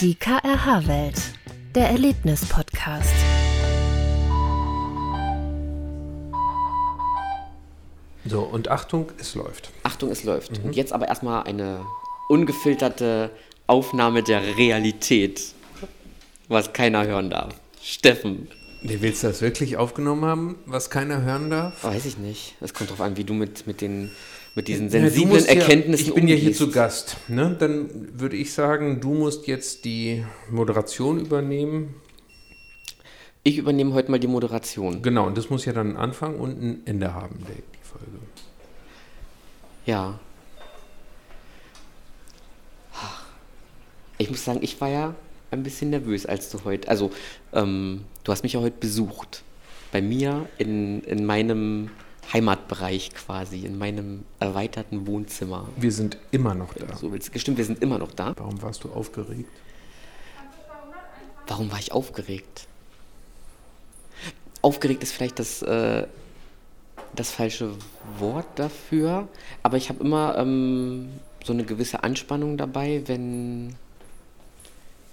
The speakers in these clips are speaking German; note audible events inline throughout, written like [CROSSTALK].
Die KRH-Welt, der Erlebnis-Podcast. So, und Achtung, es läuft. Achtung, es läuft. Und jetzt aber erstmal eine ungefilterte Aufnahme der Realität, was keiner hören darf. Steffen, Nee, willst du das wirklich aufgenommen haben, was keiner hören darf? weiß ich nicht. Es kommt drauf an, wie du mit, mit, den, mit diesen Ja, sensiblen ja- Erkenntnissen Ich bin ja hier umgehst. zu Gast. Ne? Dann würde ich sagen, du musst jetzt die Moderation übernehmen. Ich übernehme heute mal die Moderation. Genau, und das muss ja dann einen Anfang und ein Ende haben, die die Folge. Ja. Ich muss sagen, ich war ja ein bisschen nervös, als du heute, also ähm, du hast mich ja heute besucht. Bei mir in, in meinem Heimatbereich quasi, in meinem erweiterten Wohnzimmer. Wir sind immer noch da. So willst Stimmt, wir sind immer noch da. Warum warst du aufgeregt? Warum war ich aufgeregt? Aufgeregt ist vielleicht das, äh, das falsche Wort dafür, aber ich habe immer ähm, so eine gewisse Anspannung dabei, wenn,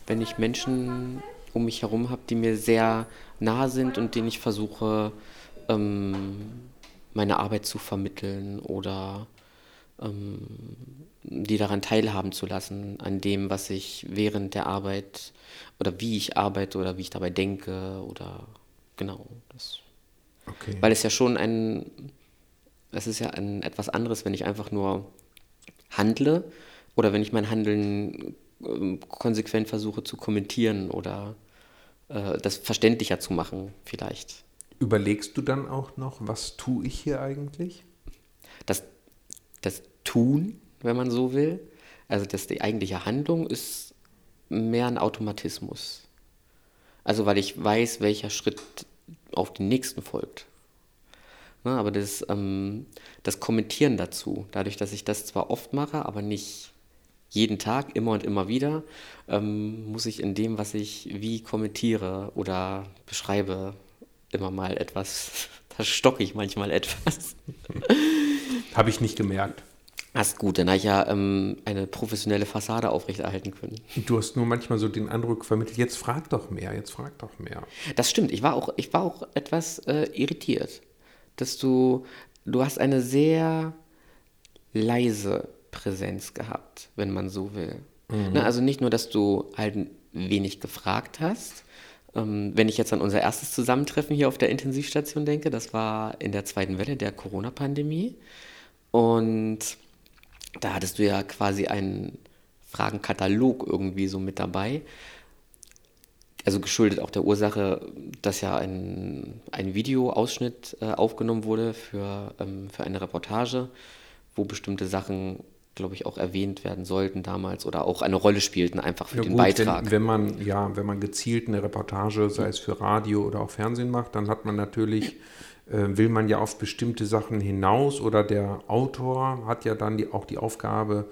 wenn ich Menschen um mich herum habe, die mir sehr nahe sind und denen ich versuche, ähm, meine Arbeit zu vermitteln oder ähm, die daran teilhaben zu lassen, an dem, was ich während der Arbeit oder wie ich arbeite oder wie ich dabei denke oder genau. Das, Okay. weil es ja schon ein, es ist ja ein etwas anderes, wenn ich einfach nur handle oder wenn ich mein Handeln ähm, konsequent versuche zu kommentieren oder äh, das verständlicher zu machen vielleicht. Überlegst du dann auch noch, was tue ich hier eigentlich? das, das Tun, wenn man so will, also das, die eigentliche Handlung ist mehr ein Automatismus. Also weil ich weiß, welcher Schritt auf den nächsten folgt. Na, aber das, ähm, das Kommentieren dazu, dadurch, dass ich das zwar oft mache, aber nicht jeden Tag, immer und immer wieder, ähm, muss ich in dem, was ich wie kommentiere oder beschreibe, immer mal etwas, [LAUGHS] da stocke ich manchmal etwas. [LAUGHS] Habe ich nicht gemerkt. Das ist gut, dann habe ich ja ähm, eine professionelle Fassade aufrechterhalten können. Du hast nur manchmal so den Eindruck vermittelt, jetzt frag doch mehr, jetzt frag doch mehr. Das stimmt, ich war auch, ich war auch etwas äh, irritiert, dass du, du hast eine sehr leise Präsenz gehabt, wenn man so will. Ne, also nicht nur, dass du halt wenig gefragt hast. Ähm, wenn ich jetzt an unser erstes Zusammentreffen hier auf der Intensivstation denke, das war in der zweiten Welle der Corona-Pandemie. Und da hattest du ja quasi einen Fragenkatalog irgendwie so mit dabei. Also geschuldet auch der Ursache, dass ja ein, ein Videoausschnitt äh, aufgenommen wurde für, ähm, für eine Reportage, wo bestimmte Sachen, glaube ich, auch erwähnt werden sollten damals oder auch eine Rolle spielten, einfach für Ja, den gut, Beitrag. Wenn, wenn man, ja, wenn man gezielt eine Reportage, sei es für Radio oder auch Fernsehen macht, dann hat man natürlich, äh, will man ja auf bestimmte Sachen hinaus oder der Autor hat ja dann die, auch die Aufgabe,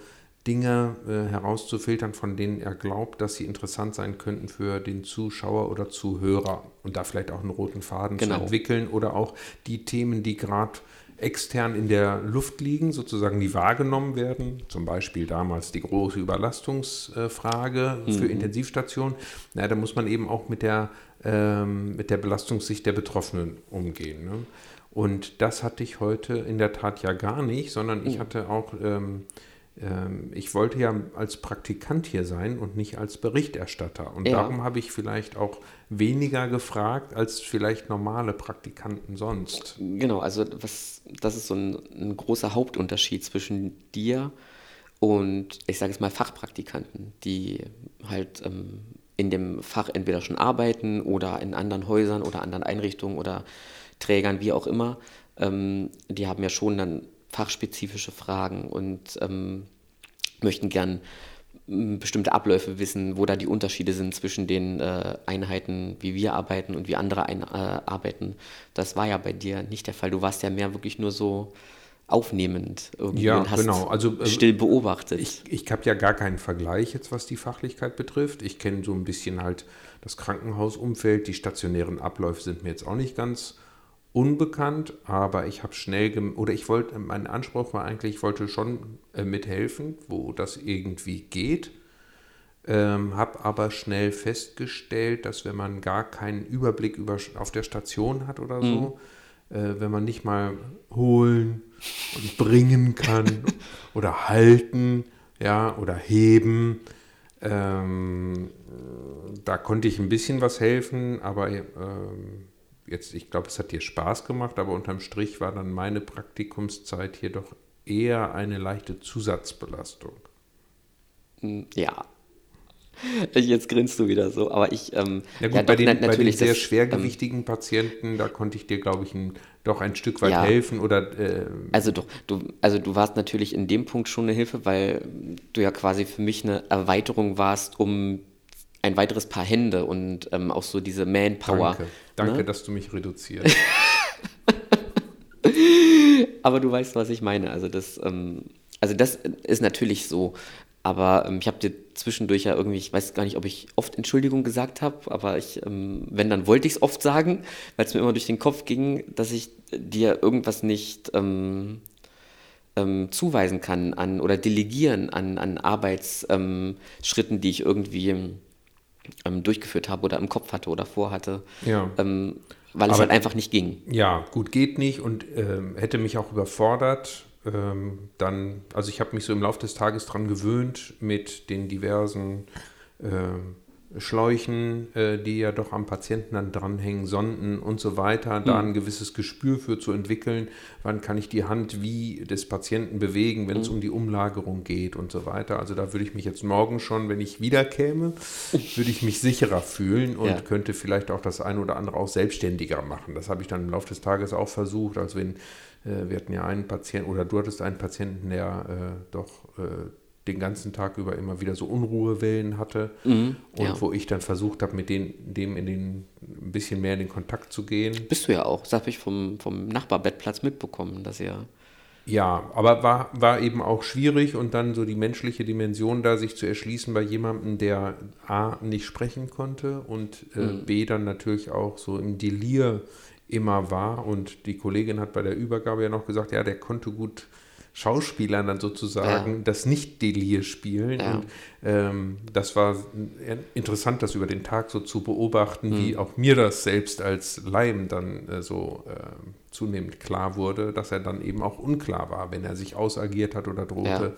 Dinge äh, herauszufiltern, von denen er glaubt, dass sie interessant sein könnten für den Zuschauer oder Zuhörer und da vielleicht auch einen roten Faden Genau. zu entwickeln oder auch die Themen, die gerade extern in der Luft liegen, sozusagen die wahrgenommen werden. Zum Beispiel damals die große Überlastungsfrage für Intensivstationen. Na, da muss man eben auch mit der, ähm, mit der Belastungssicht der Betroffenen umgehen. Ne? Und das hatte ich heute in der Tat ja gar nicht, sondern ich hatte auch, ähm, ich wollte ja als Praktikant hier sein und nicht als Berichterstatter. Und Ja. darum habe ich vielleicht auch weniger gefragt als vielleicht normale Praktikanten sonst. Genau, also was, das ist so ein, ein großer Hauptunterschied zwischen dir und, ich sage es mal, Fachpraktikanten, die halt ähm, in dem Fach entweder schon arbeiten oder in anderen Häusern oder anderen Einrichtungen oder Trägern, wie auch immer. Ähm, die haben ja schon dann fachspezifische Fragen und ähm, möchten gern m, bestimmte Abläufe wissen, wo da die Unterschiede sind zwischen den äh, Einheiten, wie wir arbeiten und wie andere ein, äh, arbeiten. Das war ja bei dir nicht der Fall. Du warst ja mehr wirklich nur so aufnehmend irgendwie Ja, und hast genau. Also, äh, still beobachtet. Ich, ich habe ja gar keinen Vergleich jetzt, was die Fachlichkeit betrifft. Ich kenne so ein bisschen halt das Krankenhausumfeld. Die stationären Abläufe sind mir jetzt auch nicht ganz unbekannt, aber ich habe schnell, gem- oder ich wollte, mein Anspruch war eigentlich, ich wollte schon äh, mithelfen, wo das irgendwie geht. ähm, habe aber schnell festgestellt, dass wenn man gar keinen Überblick über, auf der Station hat oder so, Mhm. äh, wenn man nicht mal holen und bringen kann [LAUGHS] oder halten, ja, oder heben, ähm, da konnte ich ein bisschen was helfen, aber ähm, jetzt, ich glaube, es hat dir Spaß gemacht, aber unterm Strich war dann meine Praktikumszeit hier doch eher eine leichte Zusatzbelastung. Hm, Ja. [LAUGHS] Jetzt grinst du wieder so, aber ich, ähm, Ja gut, ja, bei, doch, den, na- bei den sehr das, ähm, schwergewichtigen Patienten, da konnte ich dir, glaube ich, ein, doch ein Stück weit Ja. helfen oder äh, Also doch, du, also du warst natürlich in dem Punkt schon eine Hilfe, weil du ja quasi für mich eine Erweiterung warst um ein weiteres Paar Hände und ähm, auch so diese Manpower. danke, danke, ne? dass du mich reduzierst. [LAUGHS] Aber du weißt, was ich meine. Also das, ähm, also das ist natürlich so. Aber ähm, ich habe dir zwischendurch ja irgendwie, ich weiß gar nicht, ob ich oft Entschuldigung gesagt habe, aber ich, ähm, wenn, dann wollte ich es oft sagen, weil es mir immer durch den Kopf ging, dass ich dir irgendwas nicht ähm, ähm, zuweisen kann an oder delegieren an, an Arbeitsschritten, Schritten, die ich irgendwie ähm, durchgeführt habe oder im Kopf hatte oder vorhatte, Ja. ähm, weil es Aber- halt einfach nicht ging. Ja, gut, geht nicht und ähm, hätte mich auch überfordert. Ähm, dann, also ich habe mich so im Laufe des Tages dran gewöhnt mit den diversen ähm, Schläuchen, äh, die ja doch am Patienten dann dranhängen, Sonden und so weiter, da ein gewisses Gespür für zu entwickeln, wann kann ich die Hand wie des Patienten bewegen, wenn es um die Umlagerung geht und so weiter. Also da würde ich mich jetzt morgen schon, wenn ich wiederkäme, würde ich mich sicherer fühlen und Ja. könnte vielleicht auch das eine oder andere auch selbstständiger machen. Das habe ich dann im Laufe des Tages auch versucht. Also wenn äh, wir hatten ja einen Patienten oder du hattest einen Patienten, der äh, doch äh, den ganzen Tag über immer wieder so Unruhewellen hatte und ja. wo ich dann versucht habe, mit den, dem in den ein bisschen mehr in den Kontakt zu gehen. Bist du ja auch. Das habe ich vom, vom Nachbarbettplatz mitbekommen, dass ihr. Ja, aber war, war eben auch schwierig und dann so die menschliche Dimension da sich zu erschließen bei jemandem, der A nicht sprechen konnte und äh, Mhm. B dann natürlich auch so im Delir immer war und die Kollegin hat bei der Übergabe ja noch gesagt, ja, der konnte gut Schauspielern dann sozusagen Ja. das Nicht-Delir spielen Ja. und ähm, das war interessant, das über den Tag so zu beobachten, wie Mhm. auch mir das selbst als Laien dann äh, so äh, zunehmend klar wurde, dass er dann eben auch unklar war, wenn er sich ausagiert hat oder drohte,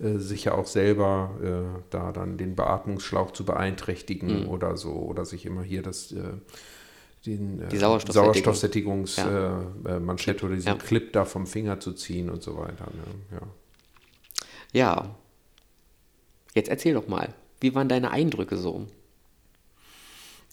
äh, sich ja auch selber äh, da dann den Beatmungsschlauch zu Mhm. beeinträchtigen oder so oder sich immer hier das äh, den äh, Die Sauerstoffsättigung. Sauerstoffsättigungsmanschette äh, äh, Manschette oder diesen Ja. Clip da vom Finger zu ziehen und so weiter. Ne? Ja. Ja. Jetzt erzähl doch mal. Wie waren deine Eindrücke so?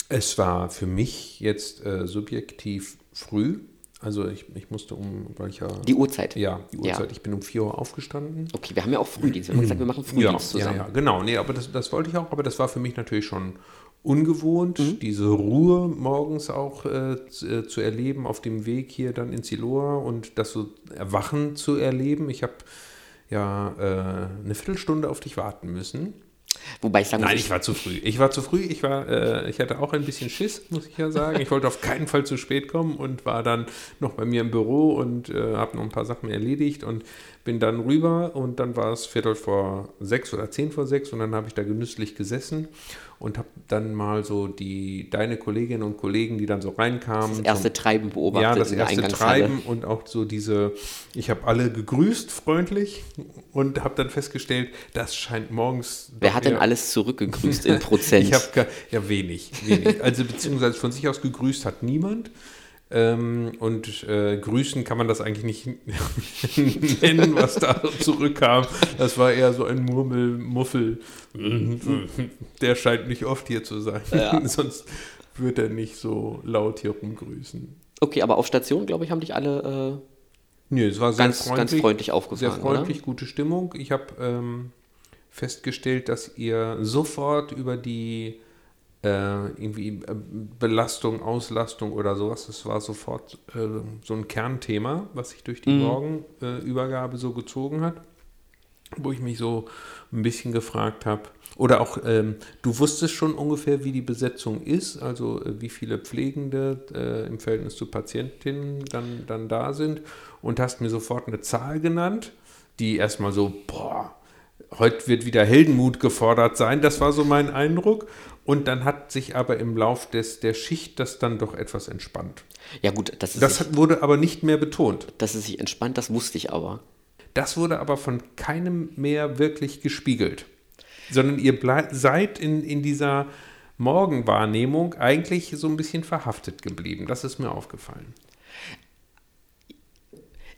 Es war für mich jetzt äh, subjektiv früh. Also ich, ich musste um, weil ich ja. Die Uhrzeit. ja, die Ja. Uhrzeit. Ich bin um 4 Uhr aufgestanden. Okay, wir haben ja auch Frühdienst. Wir haben gesagt, wir machen Frühdienst ja, zusammen. Ja, ja, genau. Nee, aber das, das wollte ich auch. Aber das war für mich natürlich schon ungewohnt, Mhm. diese Ruhe morgens auch äh, zu, äh, zu erleben auf dem Weg hier dann ins Siloa und das so Erwachen zu erleben. Ich habe ja äh, eine Viertelstunde auf dich warten müssen. Wobei ich sagen Nein, muss, ich war zu früh. Ich war zu früh. Ich war, äh, ich hatte auch ein bisschen Schiss, muss ich ja sagen. Ich wollte auf keinen Fall zu spät kommen und war dann noch bei mir im Büro und äh, habe noch ein paar Sachen erledigt und bin dann rüber und dann war es Viertel vor sechs oder zehn vor sechs und dann habe ich da genüsslich gesessen und habe dann mal so die deine Kolleginnen und Kollegen, die dann so reinkamen, das erste Treiben beobachtet ja, das erste. Treiben und auch so diese, ich habe alle gegrüßt freundlich und habe dann festgestellt, das scheint morgens. Wer hat denn alles zurückgegrüßt in [LAUGHS] Prozent? Ich habe ja wenig, wenig. Also beziehungsweise von sich aus gegrüßt hat niemand. Ähm, und äh, grüßen kann man das eigentlich nicht [LAUGHS] nennen, was da zurückkam. Das war eher so ein Murmelmuffel. Der scheint nicht oft hier zu sein. Ja. [LAUGHS] Sonst wird er nicht so laut hier rumgrüßen. okay, aber auf Station, glaube ich, haben dich alle Nö, es war sehr ganz, freundlich. ganz freundlich aufgefahren. Sehr freundlich, gute Stimmung. Ich habe ähm, festgestellt, dass ihr sofort über die äh, irgendwie äh, Belastung, Auslastung oder sowas, das war sofort äh, so ein Kernthema, was sich durch die Mhm. Morgenübergabe so gezogen hat, wo ich mich so ein bisschen gefragt habe. Oder auch, ähm, du wusstest schon ungefähr, wie die Besetzung ist, also äh, wie viele Pflegende äh, im Verhältnis zu Patientinnen dann, dann da sind und hast mir sofort eine Zahl genannt, die erstmal so, boah, heute wird wieder Heldenmut gefordert sein. Das war so mein Eindruck. Und dann hat sich aber im Lauf des, der Schicht das dann doch etwas entspannt. Ja gut, das ist Das hat, wurde aber nicht mehr betont. dass es sich entspannt, das wusste ich aber. Das wurde aber von keinem mehr wirklich gespiegelt. Sondern ihr seid in, in dieser Morgenwahrnehmung eigentlich so ein bisschen verhaftet geblieben. Das ist mir aufgefallen.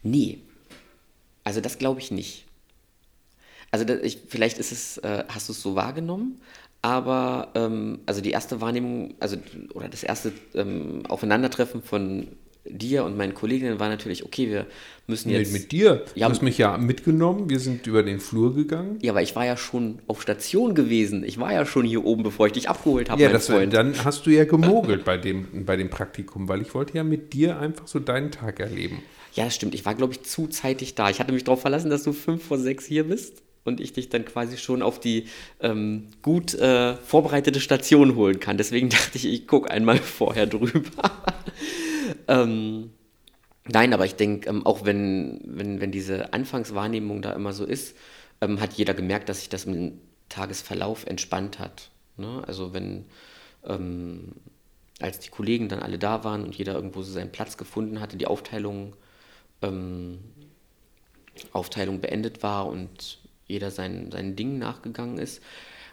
Nee. Also das glaube ich nicht. Also ich, vielleicht ist es, äh, hast du es so wahrgenommen, aber ähm, also die erste Wahrnehmung, also oder das erste ähm, Aufeinandertreffen von dir und meinen Kolleginnen war natürlich, okay, wir müssen Mit, jetzt. mit dir. Ja, du hast mich ja mitgenommen. Wir sind über den Flur gegangen. Ja, aber ich war ja schon auf Station gewesen. Ich war ja schon hier oben, bevor ich dich abgeholt habe, Ja, mein das, Freund. dann hast du ja gemogelt bei dem, bei dem Praktikum, weil ich wollte ja mit dir einfach so deinen Tag erleben. Ja, das stimmt. Ich war, glaube ich, zu zeitig da. Ich hatte mich darauf verlassen, dass du fünf vor sechs hier bist und ich dich dann quasi schon auf die ähm, gut äh, vorbereitete Station holen kann. Deswegen [LAUGHS] dachte ich, ich gucke einmal [LAUGHS] vorher drüber. [LAUGHS] ähm, nein, aber ich denke, ähm, auch wenn, wenn, wenn diese Anfangswahrnehmung da immer so ist, ähm, hat jeder gemerkt, dass sich das im Tagesverlauf entspannt hat. Ne? Also wenn ähm, als die Kollegen dann alle da waren und jeder irgendwo so seinen Platz gefunden hatte, die Aufteilung, ähm, Aufteilung beendet war und jeder sein, seinen Dingen nachgegangen ist,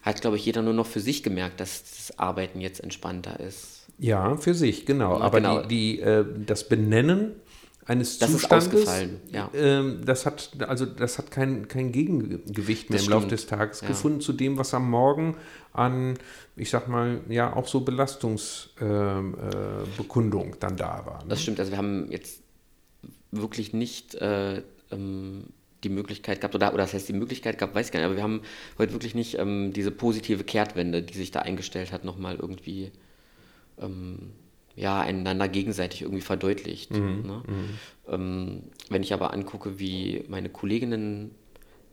hat, glaube ich, jeder nur noch für sich gemerkt, dass das Arbeiten jetzt entspannter ist. Ja, für sich, genau. Ja, Aber genau. Die, die, äh, das Benennen eines Das Zustandes, ja. ähm, das hat also das hat kein, kein Gegengewicht mehr Das im Laufe des Tages ja. gefunden zu dem, was am Morgen an, ich sag mal, ja auch so Belastungsbekundung äh, Bekundung dann da war. Ne? Das stimmt, also wir haben jetzt wirklich nicht äh, ähm, die Möglichkeit gehabt, oder, oder das heißt die Möglichkeit gehabt, weiß ich gar nicht, aber wir haben heute wirklich nicht ähm, diese positive Kehrtwende, die sich da eingestellt hat, nochmal irgendwie ähm, ja, einander gegenseitig irgendwie verdeutlicht. ne? Ähm, wenn ich aber angucke, wie meine Kolleginnen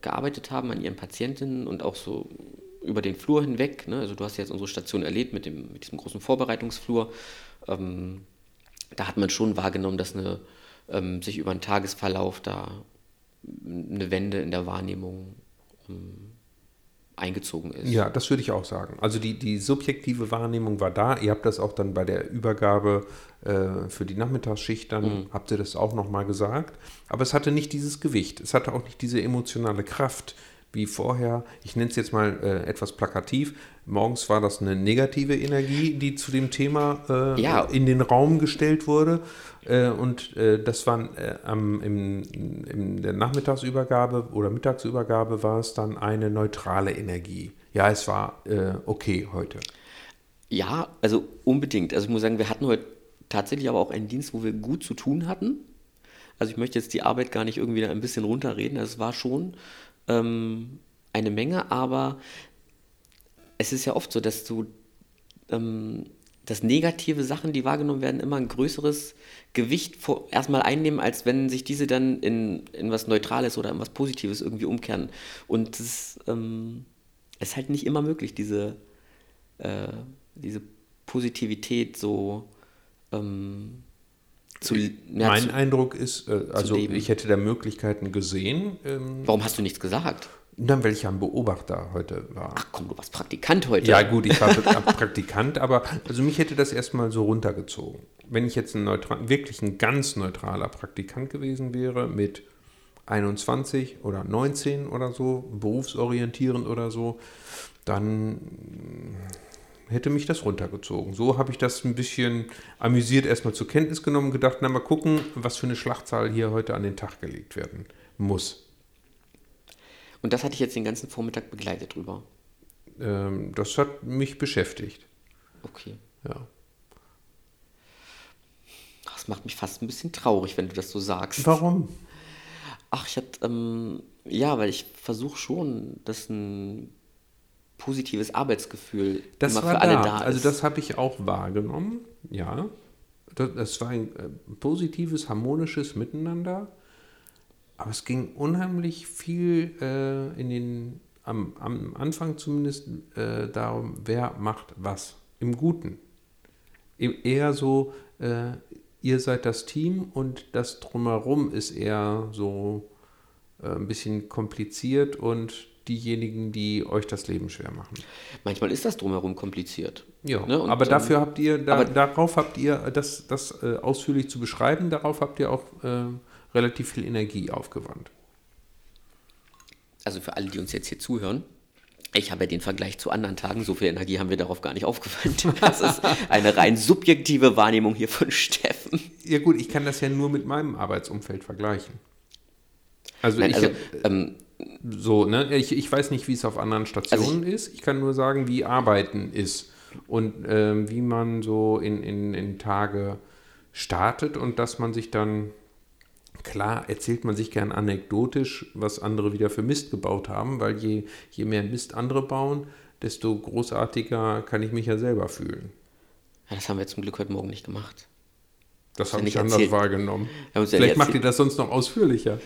gearbeitet haben an ihren Patientinnen und auch so über den Flur hinweg, ne? also du hast ja jetzt unsere Station erlebt mit, dem, mit diesem großen Vorbereitungsflur, ähm, da hat man schon wahrgenommen, dass eine, ähm, sich über einen Tagesverlauf da eine Wende in der Wahrnehmung ähm, eingezogen ist. Ja, das würde ich auch sagen. Also die, die subjektive Wahrnehmung war da. Ihr habt das auch dann bei der Übergabe äh, für die Nachmittagsschicht, dann Mhm. habt ihr das auch nochmal gesagt. Aber es hatte nicht dieses Gewicht. Es hatte auch nicht diese emotionale Kraft wie vorher. Ich nenne es jetzt mal äh, etwas plakativ. Morgens war das eine negative Energie, die zu dem Thema äh, Ja. in den Raum gestellt wurde. Äh, und äh, das war äh, am, im, in der Nachmittagsübergabe oder Mittagsübergabe war es dann eine neutrale Energie. Ja, es war äh, okay heute. Ja, also unbedingt. Also ich muss sagen, wir hatten heute tatsächlich aber auch einen Dienst, wo wir gut zu tun hatten. Also ich möchte jetzt die Arbeit gar nicht irgendwie da ein bisschen runterreden. Also Es war schon ähm, eine Menge, aber es ist ja oft so, dass du ähm, dass negative Sachen, die wahrgenommen werden, immer ein größeres Gewicht vor, erstmal einnehmen, als wenn sich diese dann in, in was Neutrales oder in was Positives irgendwie umkehren. Und das ähm, ist halt nicht immer möglich, diese, äh, diese Positivität so ähm, zu, ja, mein zu. Eindruck ist, äh, also ich hätte da Möglichkeiten gesehen, ähm, Warum hast du nichts gesagt? dann weil ich am Beobachter heute war. Ach komm, du warst Praktikant heute. Ja, gut, ich war [LAUGHS] Praktikant, aber also mich hätte das erstmal so runtergezogen. Wenn ich jetzt ein neutral, wirklich ein ganz neutraler Praktikant gewesen wäre mit 21 oder 19 oder so, berufsorientierend oder so, dann hätte mich das runtergezogen. So habe ich das ein bisschen amüsiert erstmal zur Kenntnis genommen und gedacht, na mal gucken, was für eine Schlachtzahl hier heute an den Tag gelegt werden muss. Und das hatte ich jetzt den ganzen Vormittag begleitet drüber. Ähm, das hat mich beschäftigt. Okay. Ja. Das macht mich fast ein bisschen traurig, wenn du das so sagst. Warum? Ach, ich hatte, ähm, ja, weil ich versuche schon, dass ein positives Arbeitsgefühl Das immer war für alle da. da ist. Also das habe ich auch wahrgenommen. Ja. Das, das war ein äh, positives, harmonisches Miteinander. Aber es ging unheimlich viel äh, in den, am, am Anfang zumindest äh, darum, wer macht was. Im Guten. E- Eher so, äh, ihr seid das Team und das drumherum ist eher so äh, ein bisschen kompliziert und diejenigen, die euch das Leben schwer machen. Manchmal ist das drumherum kompliziert. Ja, Ne, aber dafür habt ihr, da, aber- darauf habt ihr, das, das äh, ausführlich zu beschreiben, darauf habt ihr auch äh, relativ viel Energie aufgewandt. Also für alle, die uns jetzt hier zuhören, ich habe ja den Vergleich zu anderen Tagen, so viel Energie haben wir darauf gar nicht aufgewandt. [LAUGHS] Das ist eine rein subjektive Wahrnehmung hier von Steffen. Ja gut, ich kann das ja nur mit meinem Arbeitsumfeld vergleichen. Also, Nein, ich, also, äh, ähm, so, ne? Ich, ich weiß nicht, wie es auf anderen Stationen ist. Ich kann nur sagen, wie Arbeiten ist und ähm, wie man so in, in, in Tage startet und dass man sich dann, klar, erzählt man sich gern anekdotisch, was andere wieder für Mist gebaut haben, weil je, je mehr Mist andere bauen, desto großartiger kann ich mich ja selber fühlen. ja, das haben wir zum Glück heute Morgen nicht gemacht. Das habe ich anders erzählt. wahrgenommen. Vielleicht macht ihr das sonst noch ausführlicher.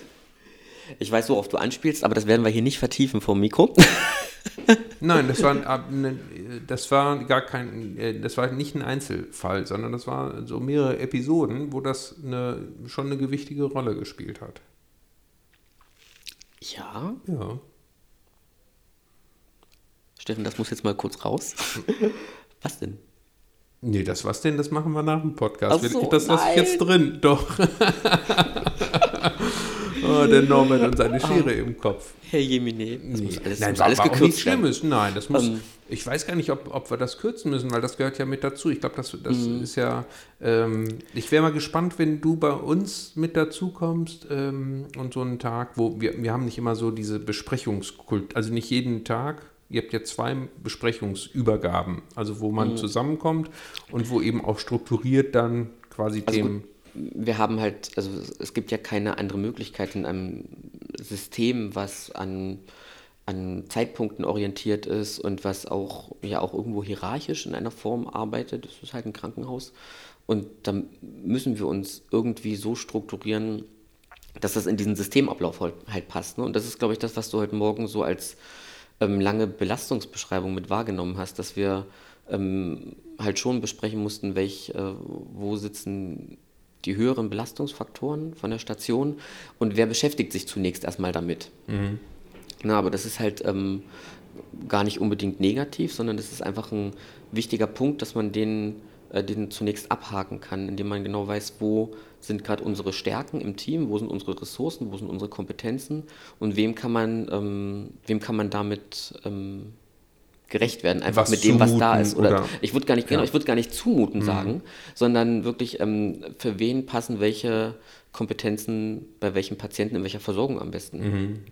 Ich weiß, worauf du anspielst, aber das werden wir hier nicht vertiefen vom Mikro. [LAUGHS] Nein, das war, äh, ne, das war gar kein, äh, das war nicht ein Einzelfall, sondern das war so mehrere Episoden, wo das eine, schon eine gewichtige Rolle gespielt hat. Ja, Ja. Steffen, das muss jetzt mal kurz raus. [LAUGHS] Was denn? Nee, das was denn? Das machen wir nach dem Podcast. So, das lasse ich jetzt drin. Doch. [LAUGHS] oh, der Norbert und seine Schere im Kopf. Herr Jemine, das muss alles, Nein, muss alles auch gekürzt nichts werden. Schlimmes. Nein, das muss. Ähm. ich weiß gar nicht, ob, ob wir das kürzen müssen, weil das gehört ja mit dazu. Ich glaube, das, das Mhm. ist ja. Ähm, ich wäre mal gespannt, wenn du bei uns mit dazu kommst ähm, und so einen Tag, wo wir, wir haben nicht immer so diese Besprechungskult, also nicht jeden Tag. Ihr habt ja zwei Besprechungsübergaben, also wo Mhm. man zusammenkommt und wo eben auch strukturiert dann quasi Also Themen. Wir haben halt, also es- gibt ja keine andere Möglichkeit in einem System, was an, an Zeitpunkten orientiert ist und was auch ja auch irgendwo hierarchisch in einer Form arbeitet. Das ist halt ein Krankenhaus. Und dann müssen wir uns irgendwie so strukturieren, dass das in diesen Systemablauf halt, halt passt. Ne? Und das ist, glaube ich, das, was du heute Morgen so als ähm, lange Belastungsbeschreibung mit wahrgenommen hast, dass wir ähm, halt schon besprechen mussten, welch, äh, wo sitzen die höheren Belastungsfaktoren von der Station und wer beschäftigt sich zunächst erstmal damit. Na, aber das ist halt ähm, gar nicht unbedingt negativ, sondern das ist einfach ein wichtiger Punkt, dass man den, äh, den zunächst abhaken kann, indem man genau weiß, wo sind gerade unsere Stärken im Team, wo sind unsere Ressourcen, wo sind unsere Kompetenzen und wem kann man, ähm, wem kann man damit ähm, gerecht werden, einfach Was mit dem, was da ist. Oder, oder- ich würde gar nicht, genau, Ja. ich würde gar nicht zumuten sagen, sondern wirklich, ähm, für wen passen welche Kompetenzen bei welchem Patienten in welcher Versorgung am besten.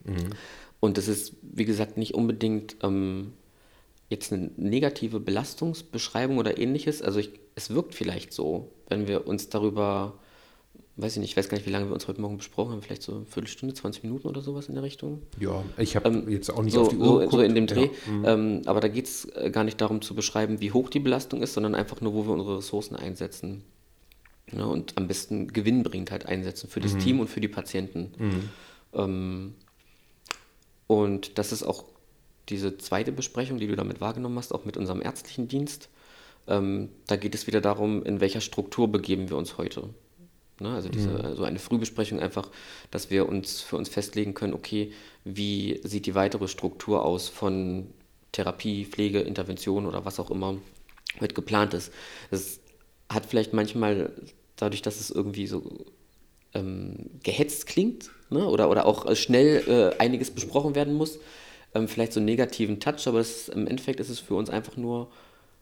Und das ist, wie gesagt, nicht unbedingt ähm, jetzt eine negative Belastungsbeschreibung oder ähnliches. Also ich, es wirkt vielleicht so, wenn wir uns darüber, weiß ich nicht, ich weiß gar nicht, wie lange wir uns heute Morgen besprochen haben, vielleicht so eine Viertelstunde, 20 Minuten oder sowas in der Richtung. Ja, ich habe jetzt auch nicht So, auf die Uhr so, so geguckt. in dem Dreh. Ja. Ähm, aber da geht es gar nicht darum zu beschreiben, wie hoch die Belastung ist, sondern einfach nur, wo wir unsere Ressourcen einsetzen. Ja, und am besten gewinnbringend halt einsetzen für das Mhm. Team und für die Patienten. Ähm, und das ist auch diese zweite Besprechung, die du damit wahrgenommen hast, auch mit unserem ärztlichen Dienst. Ähm, da geht es wieder darum, in welcher Struktur begeben wir uns heute. Ne? Also diese, so eine Frühbesprechung einfach, dass wir uns für uns festlegen können, okay, wie sieht die weitere Struktur aus von Therapie, Pflege, Intervention oder was auch immer mit geplant ist. Das hat vielleicht manchmal, dadurch, dass es irgendwie so ähm, gehetzt klingt ne? oder, oder auch äh, schnell äh, einiges besprochen werden muss, ähm, vielleicht so einen negativen Touch, aber das, im Endeffekt ist es für uns einfach nur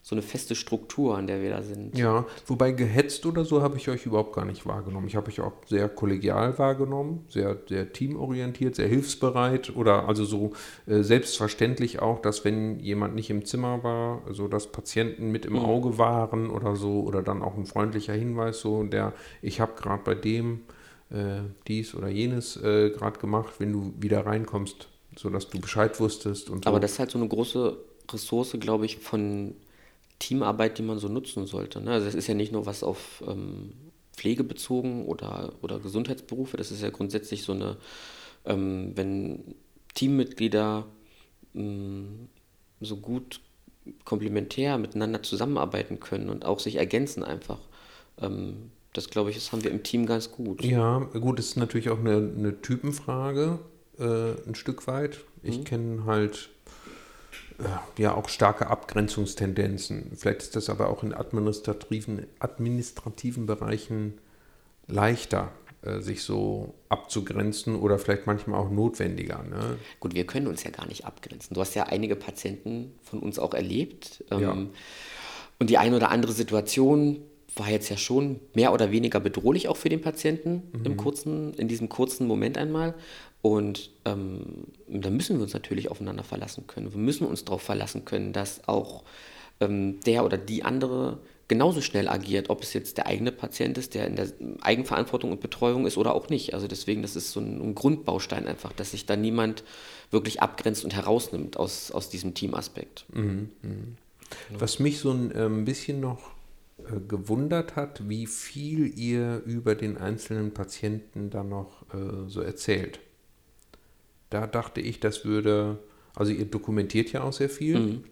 so eine feste Struktur, an der wir da sind. Ja, wobei gehetzt oder so habe ich euch überhaupt gar nicht wahrgenommen. Ich habe euch auch sehr kollegial wahrgenommen, sehr, sehr teamorientiert, sehr hilfsbereit oder also so äh, selbstverständlich auch, dass wenn jemand nicht im Zimmer war, so dass Patienten mit im Auge waren oder so oder dann auch ein freundlicher Hinweis, so der, ich habe gerade bei dem äh, dies oder jenes äh, gerade gemacht, wenn du wieder reinkommst, so dass du Bescheid wusstest und so. Aber das ist halt so eine große Ressource, glaube ich, von Teamarbeit, die man so nutzen sollte. Ne? Also es ist ja nicht nur was auf ähm, Pflege bezogen oder, oder Gesundheitsberufe, das ist ja grundsätzlich so eine, ähm, wenn Teammitglieder ähm, so gut komplementär miteinander zusammenarbeiten können und auch sich ergänzen einfach. Ähm, das glaube ich, das haben wir im Team ganz gut. Ja, gut, es ist natürlich auch eine, eine Typenfrage. äh, ein Stück weit. Ich mhm. kenne halt ja auch starke Abgrenzungstendenzen. Vielleicht ist das aber auch in administrativen, administrativen Bereichen leichter, äh, sich so abzugrenzen oder vielleicht manchmal auch notwendiger. Ne? Gut, wir können uns ja gar nicht abgrenzen. Du hast ja einige Patienten von uns auch erlebt. Ähm, ja. Und die eine oder andere Situation war jetzt ja schon mehr oder weniger bedrohlich auch für den Patienten mhm. im kurzen, in diesem kurzen Moment einmal. Und ähm, da müssen wir uns natürlich aufeinander verlassen können. Wir müssen uns darauf verlassen können, dass auch ähm, der oder die andere genauso schnell agiert, ob es jetzt der eigene Patient ist, der in der Eigenverantwortung und Betreuung ist oder auch nicht. Also deswegen, das ist so ein, ein Grundbaustein einfach, dass sich da niemand wirklich abgrenzt und herausnimmt aus, aus diesem Teamaspekt. Mhm, mh. Was mich so ein ähm, bisschen noch äh, gewundert hat, wie viel ihr über den einzelnen Patienten dann noch äh, so erzählt. Da dachte ich, das würde, also ihr dokumentiert ja auch sehr viel. Mhm.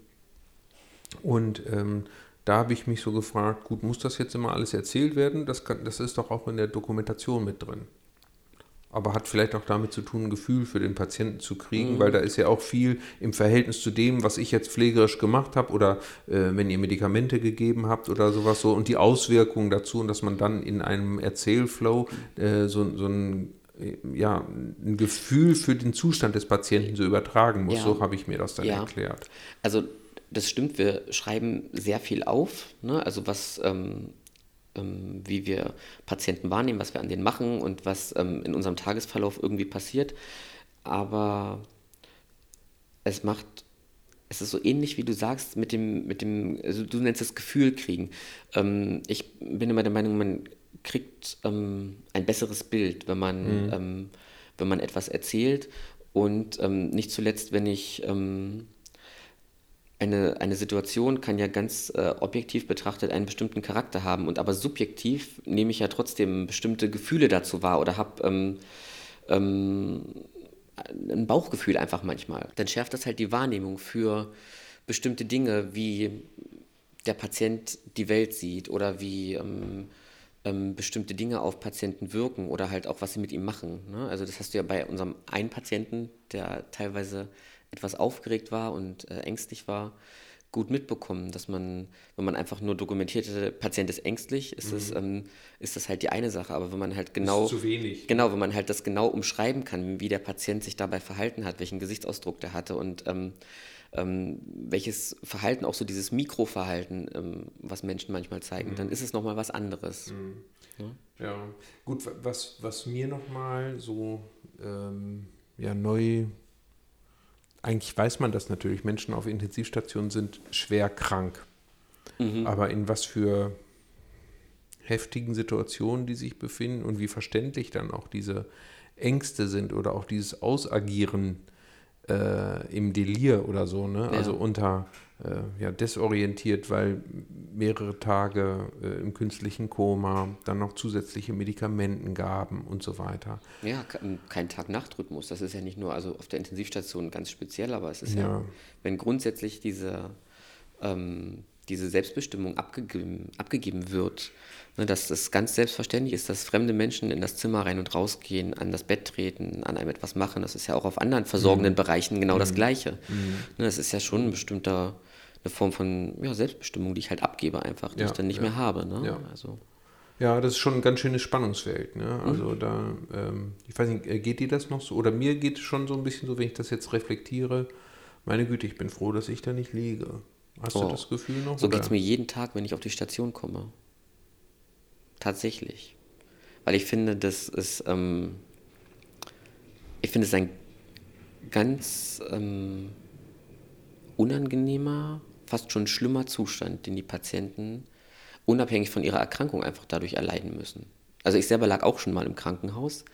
Und ähm, da habe ich mich so gefragt, gut, muss das jetzt immer alles erzählt werden? Das, kann, das ist doch auch in der Dokumentation mit drin aber hat vielleicht auch damit zu tun, ein Gefühl für den Patienten zu kriegen, mhm. weil da ist ja auch viel im Verhältnis zu dem, was ich jetzt pflegerisch gemacht habe oder äh, wenn ihr Medikamente gegeben habt oder sowas so und die Auswirkungen dazu und dass man dann in einem Erzählflow äh, so, so ein ja, ein Gefühl für den Zustand des Patienten so übertragen muss. Ja. So habe ich mir das dann ja. erklärt. Also das stimmt, wir schreiben sehr viel auf, ne? also was ähm, ähm, wie wir Patienten wahrnehmen, was wir an denen machen und was ähm, in unserem Tagesverlauf irgendwie passiert. Aber es macht, es ist so ähnlich, wie du sagst, mit dem, mit dem, also du nennst es Gefühl kriegen. Ähm, ich bin immer der Meinung, man kriegt ähm, ein besseres Bild, wenn man, mhm. ähm, wenn man etwas erzählt. Und ähm, nicht zuletzt, wenn ich ähm, eine, eine Situation kann ja ganz äh, objektiv betrachtet einen bestimmten Charakter haben und aber subjektiv nehme ich ja trotzdem bestimmte Gefühle dazu wahr oder habe ähm, ähm, ein Bauchgefühl einfach manchmal. Dann schärft das halt die Wahrnehmung für bestimmte Dinge, wie der Patient die Welt sieht oder wie ähm, ähm, bestimmte Dinge auf Patienten wirken oder halt auch, was sie mit ihm machen. Ne? Also das hast du ja bei unserem einen Patienten, der teilweise etwas aufgeregt war und äh, ängstlich war, gut mitbekommen, dass man, wenn man einfach nur dokumentiert, der Patient ist ängstlich, ist, mhm. das, ähm, ist das halt die eine Sache. Aber wenn man halt genau, zu wenig. genau, wenn man halt das genau umschreiben kann, wie der Patient sich dabei verhalten hat, welchen Gesichtsausdruck der hatte und ähm, ähm, welches Verhalten, auch so dieses Mikroverhalten, ähm, was Menschen manchmal zeigen, mhm. dann ist es nochmal was anderes. Mhm. Ja? ja? gut, was, was mir nochmal so ähm, ja, neu eigentlich weiß man das natürlich, Menschen auf Intensivstationen sind schwer krank. Mhm. Aber in was für heftigen Situationen die sich befinden und wie verständlich dann auch diese Ängste sind oder auch dieses Ausagieren äh, im Delir oder so, ne? Ja. Also unter äh, ja, desorientiert, weil mehrere Tage äh, im künstlichen Koma, dann noch zusätzliche Medikamentengaben und so weiter. Ja, kein Tag-Nacht-Rhythmus. Das ist ja nicht nur also auf der Intensivstation ganz speziell, aber es ist ja, ja wenn grundsätzlich diese, ähm, diese Selbstbestimmung abgegeben, abgegeben wird, dass es ganz selbstverständlich ist, dass fremde Menschen in das Zimmer rein und rausgehen, an das Bett treten, an einem etwas machen. Das ist ja auch auf anderen versorgenden mhm. Bereichen genau mhm. das Gleiche. Mhm. Ne, das ist ja schon ein bestimmter eine Form von ja, Selbstbestimmung, die ich halt abgebe einfach, die ja, ich dann nicht ja. mehr habe. Ne? Ja. Also. ja, das ist schon ein ganz schönes Spannungsfeld. Ne? Mhm. Also mhm. da, ähm, ich weiß nicht, äh, geht dir das noch so? Oder mir geht es schon so ein bisschen so, wenn ich das jetzt reflektiere, meine Güte, ich bin froh, dass ich da nicht liege. Hast oh. du das Gefühl noch? So geht es mir jeden Tag, wenn ich auf die Station komme. Tatsächlich. Weil ich finde, das ist, ähm, ich finde es ein ganz ähm, unangenehmer fast schon schlimmer Zustand, den die Patienten unabhängig von ihrer Erkrankung einfach dadurch erleiden müssen. Also ich selber lag auch schon mal im Krankenhaus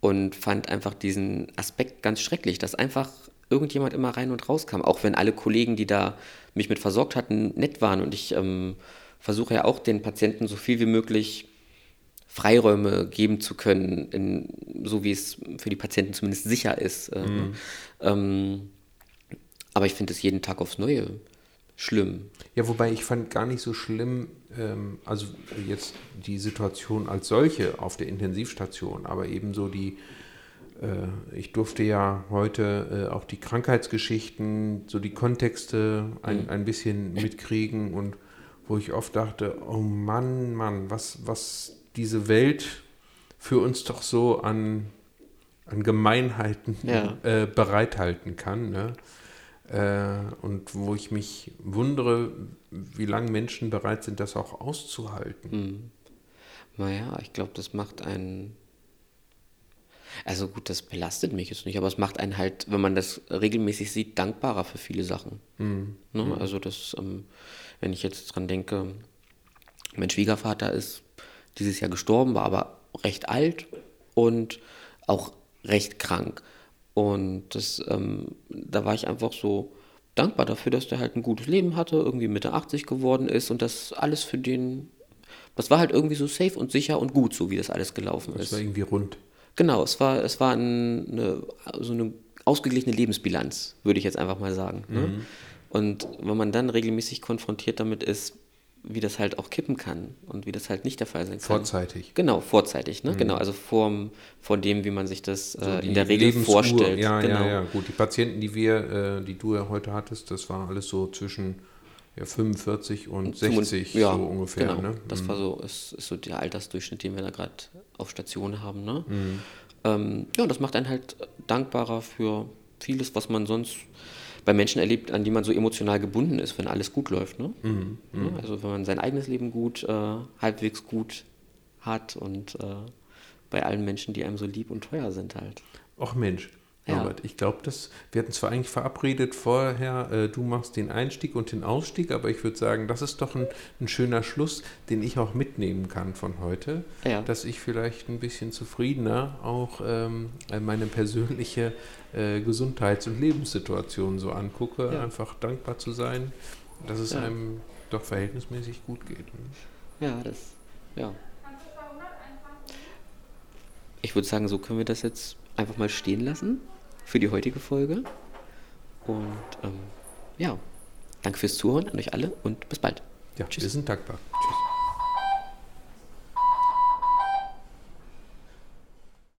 und fand einfach diesen Aspekt ganz schrecklich, dass einfach irgendjemand immer rein und raus kam, auch wenn alle Kollegen, die da mich mit versorgt hatten, nett waren und ich ähm, versuche ja auch den Patienten so viel wie möglich Freiräume geben zu können, in, so wie es für die Patienten zumindest sicher ist. Äh, mhm. ähm, aber ich finde es jeden Tag aufs Neue schlimm. Ja, wobei ich fand gar nicht so schlimm, ähm, also jetzt die Situation als solche auf der Intensivstation, aber ebenso die äh, ich durfte ja heute äh, auch die Krankheitsgeschichten, so die Kontexte ein, mhm. ein bisschen mitkriegen und wo ich oft dachte, oh Mann, Mann, was, was diese Welt für uns doch so an, an Gemeinheiten ja. äh, bereithalten kann. Ne? Äh, und wo ich mich wundere, wie lange Menschen bereit sind, das auch auszuhalten. Mhm. Naja, ich glaube, das macht einen. Also gut, das belastet mich jetzt nicht, aber es macht einen halt, wenn man das regelmäßig sieht, dankbarer für viele Sachen. Mhm. Ne? Mhm. Also das, ähm, wenn ich jetzt dran denke, mein Schwiegervater ist dieses Jahr gestorben, war aber recht alt und auch recht krank. Und das, ähm, da war ich einfach so dankbar dafür, dass der halt ein gutes Leben hatte, irgendwie Mitte 80 geworden ist und das alles für den, das war halt irgendwie so safe und sicher und gut, so wie das alles gelaufen das ist. Es war irgendwie rund. Genau, es war, es war eine, so eine ausgeglichene Lebensbilanz, würde ich jetzt einfach mal sagen. Ne? Mhm. Und wenn man dann regelmäßig konfrontiert damit ist, wie das halt auch kippen kann und wie das halt nicht der Fall sein kann. Vorzeitig. Genau, vorzeitig. Ne? Mhm. Genau, also vor, vor dem, wie man sich das so äh, in der Regel vorstellt. Ja, genau. ja, ja, gut. Die Patienten, die wir, äh, die du ja heute hattest, das war alles so zwischen ja, 45 und 60 ja, so ungefähr. Genau. Ne? Das mhm. war so, ist, ist so der Altersdurchschnitt, den wir da gerade auf Station haben. Ne? Mhm. Ähm, ja, das macht einen halt dankbarer für vieles, was man sonst bei Menschen erlebt, an die man so emotional gebunden ist, wenn alles gut läuft. Ne? Mhm, ja, also wenn man sein eigenes Leben gut, äh, halbwegs gut hat und äh, bei allen Menschen, die einem so lieb und teuer sind halt. Ach Mensch, Norbert, ja. ich glaube, wir hatten zwar eigentlich verabredet vorher, äh, du machst den Einstieg und den Ausstieg, aber ich würde sagen, das ist doch ein, ein, schöner Schluss, den ich auch mitnehmen kann von heute, ja. dass ich vielleicht ein bisschen zufriedener auch ähm, meine persönliche äh, Gesundheits- und Lebenssituation so angucke, ja. einfach dankbar zu sein, dass es einem doch verhältnismäßig gut geht. Ne? Ja, das, ja. Ich würde sagen, so können wir das jetzt einfach mal stehen lassen für die heutige Folge. Und ähm, ja, danke fürs Zuhören an euch alle und bis bald. Ja, Tschüss. wir sind dankbar. Tschüss.